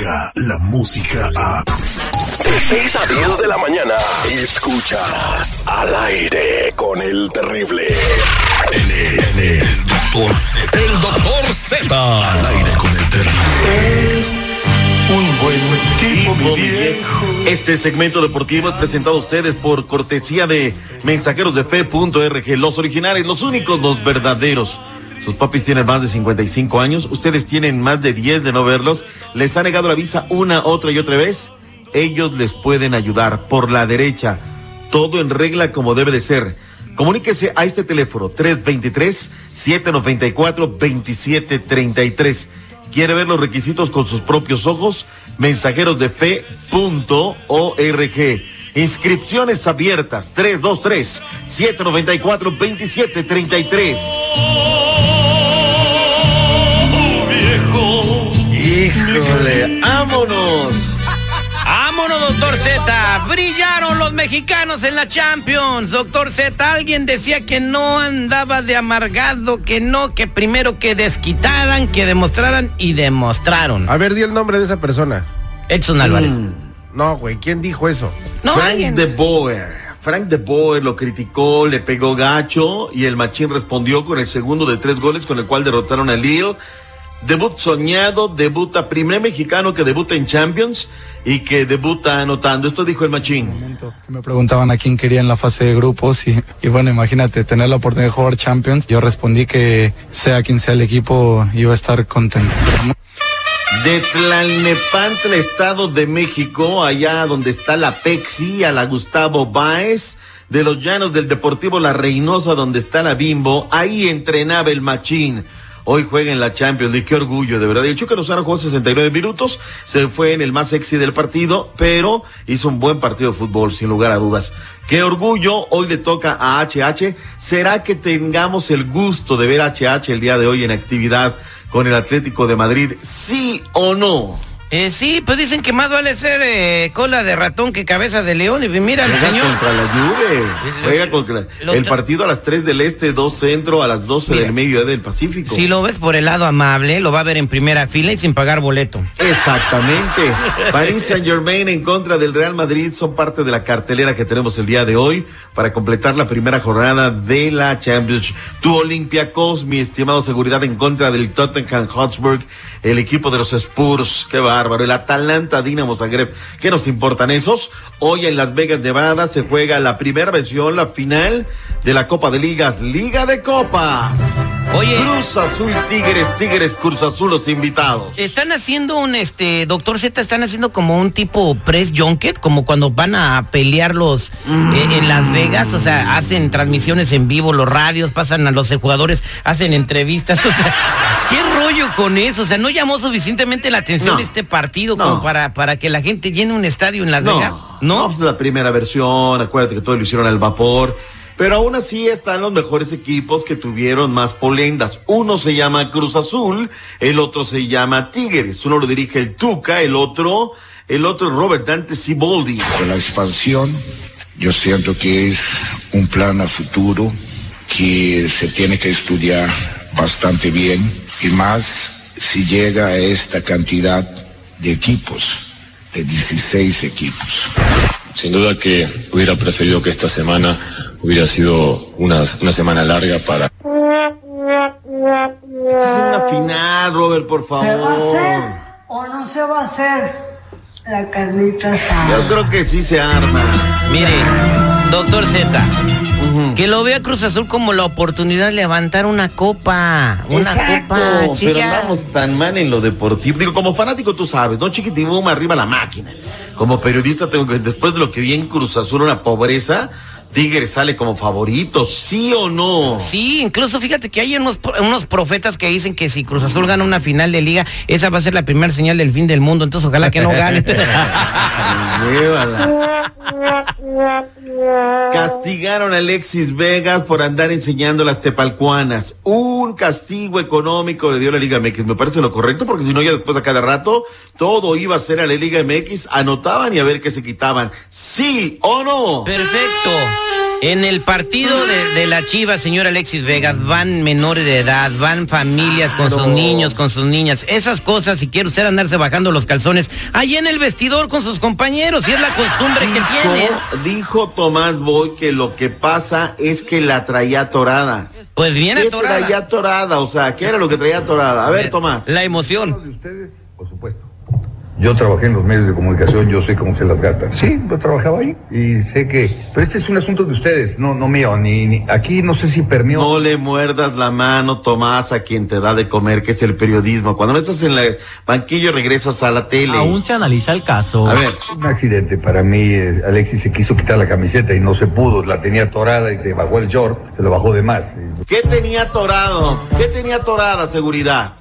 la música a... De 6 a 10 de la mañana, escuchas al aire con el terrible. Él es el doctor Z. El doctor Z. Al aire con el terrible. Un buen tipo, mi viejo. Este segmento deportivo es presentado a ustedes por cortesía de mensajeros de fe.org, los originales, los únicos, los verdaderos. Sus papis tienen más de 55 años, ustedes tienen más de 10 de no verlos, les ha negado la visa una, otra y otra vez. Ellos les pueden ayudar por la derecha. Todo en regla como debe de ser. Comuníquese a este teléfono 323-794-2733. ¿Quiere ver los requisitos con sus propios ojos? Mensajeros de fe.org. Inscripciones abiertas 323-794-2733. Híjole, vámonos. Vámonos, doctor Z. Brillaron los mexicanos en la Champions. Doctor Z, alguien decía que no andaba de amargado, que no, que primero que desquitaran, que demostraran y demostraron. A ver, di el nombre de esa persona. Edson Álvarez. Mm. No, güey, ¿quién dijo eso? No, Frank alguien. de Boer. Frank de Boer lo criticó, le pegó gacho y el Machín respondió con el segundo de tres goles con el cual derrotaron a Lille. Debut soñado, debuta primer mexicano que debuta en Champions y que debuta anotando. Esto dijo el Machín. que me preguntaban a quién quería en la fase de grupos y, y bueno, imagínate, tener la oportunidad de jugar Champions, yo respondí que sea quien sea el equipo, iba a estar contento. De Tlalnepantla, Estado de México, allá donde está la Pexi, a la Gustavo Báez, de los llanos del Deportivo La Reynosa, donde está la Bimbo, ahí entrenaba el Machín. Hoy juega en la Champions League, qué orgullo, de verdad. El Chuca Lozano jugó 69 minutos, se fue en el más sexy del partido, pero hizo un buen partido de fútbol, sin lugar a dudas. Qué orgullo, hoy le toca a HH. ¿Será que tengamos el gusto de ver a HH el día de hoy en actividad con el Atlético de Madrid? ¿Sí o no? Eh, sí, pues dicen que más vale ser eh, cola de ratón que cabeza de león. Y mira, el Juega señor. contra la Juve. Juega contra Lo el partido a las 3 del Este, 2 Centro, a las 12 Mira. del Medio del Pacífico. Si lo ves por el lado amable, lo va a ver en primera fila y sin pagar boleto. Exactamente. Paris Saint Germain en contra del Real Madrid son parte de la cartelera que tenemos el día de hoy para completar la primera jornada de la Champions. Tu Olympiacos, mi estimado seguridad, en contra del Tottenham Hotspur, el equipo de los Spurs. Qué bárbaro. El Atalanta Dinamo Zagreb. ¿Qué nos importan esos? Hoy en Las Vegas, Nevada, se juega la primera versión, la final de la Copa de Ligas, Liga de Copas. Oye. Cruz Azul Tigres, Tigres Cruz Azul, los invitados. Están haciendo un, este, doctor Z, están haciendo como un tipo press junket, como cuando van a pelear los eh, en Las Vegas, o sea, hacen transmisiones en vivo, los radios, pasan a los jugadores, hacen entrevistas, o sea, ¿qué rollo con eso? O sea, ¿no llamó suficientemente la atención No. este partido No. como para, para que la gente llene un estadio en Las Vegas? No, pues la primera versión, acuérdate que todo lo hicieron al vapor. Pero aún así están los mejores equipos que tuvieron más polendas. Uno se llama Cruz Azul, el otro se llama Tigres. Uno lo dirige el Tuca, el otro, el otro es Robert Dante Siboldi. Con la expansión, yo siento que es un plan a futuro que se tiene que estudiar bastante bien y más si llega a esta cantidad de equipos, de 16 equipos. Sin duda que hubiera preferido que esta semana hubiera sido una, una semana larga para Es una final, Robert, por ¿Se va a hacer favor. o no se va a hacer la carnita asada? Yo creo que sí se arma. Mire, doctor Z, que lo vea Cruz Azul como la oportunidad de levantar una copa, una Exacto, copa, pero chica. andamos tan mal en lo deportivo. Digo, como fanático tú sabes, ¿no? Chiquitibum arriba la máquina. Como periodista tengo que, después de lo que vi en Cruz Azul, una pobreza, Tigres sale como favorito, ¿sí o no? Sí, incluso fíjate que hay unos, unos profetas que dicen que si Cruz Azul gana una final de liga, esa va a ser la primera señal del fin del mundo, entonces ojalá que no gane. Castigaron a Alexis Vegas por andar enseñando las tepalcuanas. Un castigo económico le dio la Liga MX. Me parece lo correcto porque si no ya después a cada rato todo iba a ser a la Liga MX. Anotaban y a ver qué se quitaban. ¿Sí o no? Perfecto. En el partido de, de la Chiva, señor Alexis Vegas, van menores de edad, van familias con sus niños, con sus niñas. Esas cosas, si quiere usted andarse bajando los calzones, ahí en el vestidor con sus compañeros, y es la costumbre que tienen. Dijo, Tomás Boy que lo que pasa es que la traía atorada. Pues bien ¿Qué atorada. traía atorada? O sea, ¿qué era lo que traía atorada? A ver, Tomás. La emoción. Por supuesto. Yo trabajé en los medios de comunicación, yo sé cómo se las gasta. Sí, yo trabajaba ahí y sé que... Pero este es un asunto de ustedes, no, no mío, ni, ni- aquí no sé si permió... No le muerdas la mano, Tomás, a quien te da de comer, que es el periodismo. Cuando no estás en el banquillo, regresas a la tele. Aún se analiza el caso. A ver, Un accidente para mí, eh, Alexis se quiso quitar la camiseta y no se pudo, la tenía atorada y se bajó el short, se lo bajó de más. ¿qué tenía atorado? ¿Qué tenía atorada, seguridad?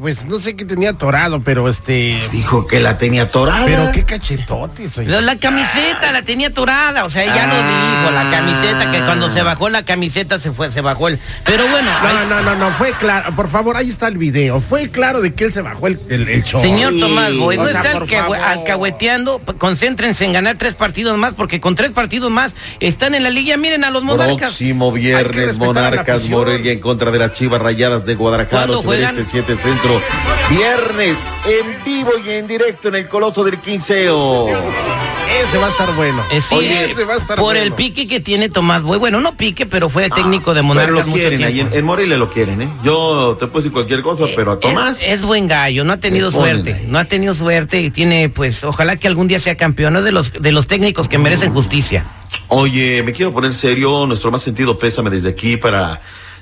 Pues no sé qué tenía atorado, pero este. Dijo que la tenía atorada. Pero qué cachetotes, oye. La, la camiseta la tenía atorada, o sea, ella lo Ah. dijo, la camiseta, que cuando se bajó la camiseta se fue, se bajó el. Pero bueno, No, no, no, no, fue claro. Por favor, ahí está el video. Fue claro de que él se bajó el, el, el short. Señor Tomás Boy, no O sea, alcahueteando, concéntrense en ganar tres partidos más, porque con tres partidos más están en la liga. Miren a los monarcas. Próximo viernes, Monarcas. Morelia en contra de las Chivas Rayadas de Guadalajara, ¿Cuándo 8 juegan? del este, 7 centro. Viernes, en vivo y en directo en el Coloso del Quinceo. Ese va a estar bueno. Eh, sí, Oye, eh, ese va a estar por bueno. el pique que tiene Tomás Boy. Bueno, no pique, pero fue técnico de Pero Monarcas lo mucho quieren, tiempo. en, en Morelia lo quieren, ¿eh? Yo te puedo decir cualquier cosa, pero a Tomás... Es, es buen gallo, no ha tenido ponen suerte, no ha tenido suerte y tiene, pues, ojalá que algún día sea campeón, no es de los, de los técnicos que merecen justicia. Oye, me quiero poner serio, nuestro más sentido pésame desde aquí para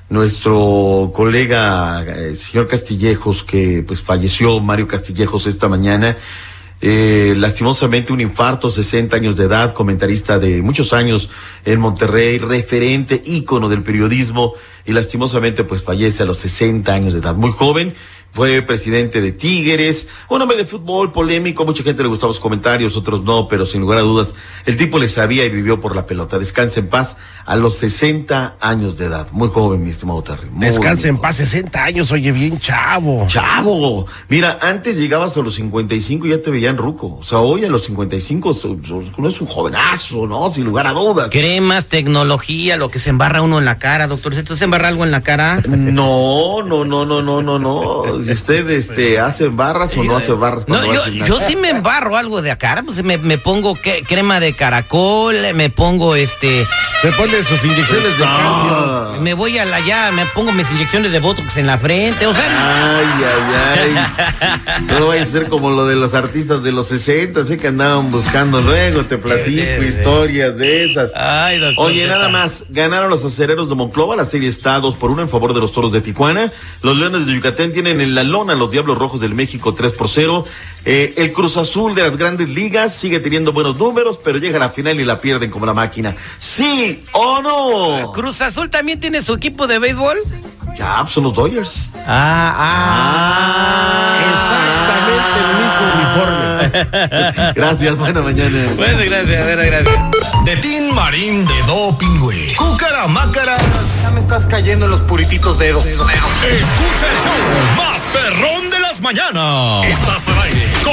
nuestro colega, el señor Castillejos, que pues falleció, Mario Castillejos, esta mañana. Eh, lastimosamente un infarto, 60 años de edad, comentarista de muchos años en Monterrey, referente, ícono del periodismo, y lastimosamente pues fallece a los 60 años de edad, muy joven, fue presidente de Tigres, un hombre de fútbol polémico, mucha gente le gustaba los comentarios, otros no, pero sin lugar a dudas, el tipo le sabía y vivió por la pelota. Descansa en paz a los 60 años de edad, muy joven, mi estimado Terry. Descansa en paz, 60 años, oye, bien chavo. Chavo, mira, antes llegabas a los 55 y ya te veían ruco. O sea, hoy a los 55 so- so- uno es un jovenazo, ¿no? Sin lugar a dudas. Cremas, tecnología, lo que se embarra uno en la cara, doctor. ¿Se te embarra algo en la cara? No, no, no, no, no, no, no. ¿Y ¿Usted este, hace barras o no hace barras? No, yo, sí me embarro algo de cara, pues me, me pongo que- crema de caracol, me pongo este, Se pone sus inyecciones de calcio. me voy a la ya, me pongo mis inyecciones de botox en la frente, o sea, Ay, ay, ay. No lo vaya a ser como lo de los artistas de los 60, sé que andaban buscando luego, te platico historias de esas. Ay, doctor Oye, nada más, ganaron los acereros de Monclova, la serie está 2 por 1 en favor de los toros de Tijuana. Los leones de Yucatán tienen en la lona a los diablos rojos del México 3 por 0. Eh, el Cruz Azul de las grandes ligas sigue teniendo buenos números, pero llega a la final y la pierden como la máquina. ¿Sí o no? Cruz Azul también tiene su equipo de béisbol. Ya, pues son los Dodgers. Ah, Ah. Exactamente el mismo uniforme. Gracias, buena mañana. Bueno, gracias, bueno, gracias. De Tin Marín de Doping, güey. Cúcara Mácara. Ya me estás cayendo en los purititos dedos. Escucha el show más perrón de las mañanas. Estás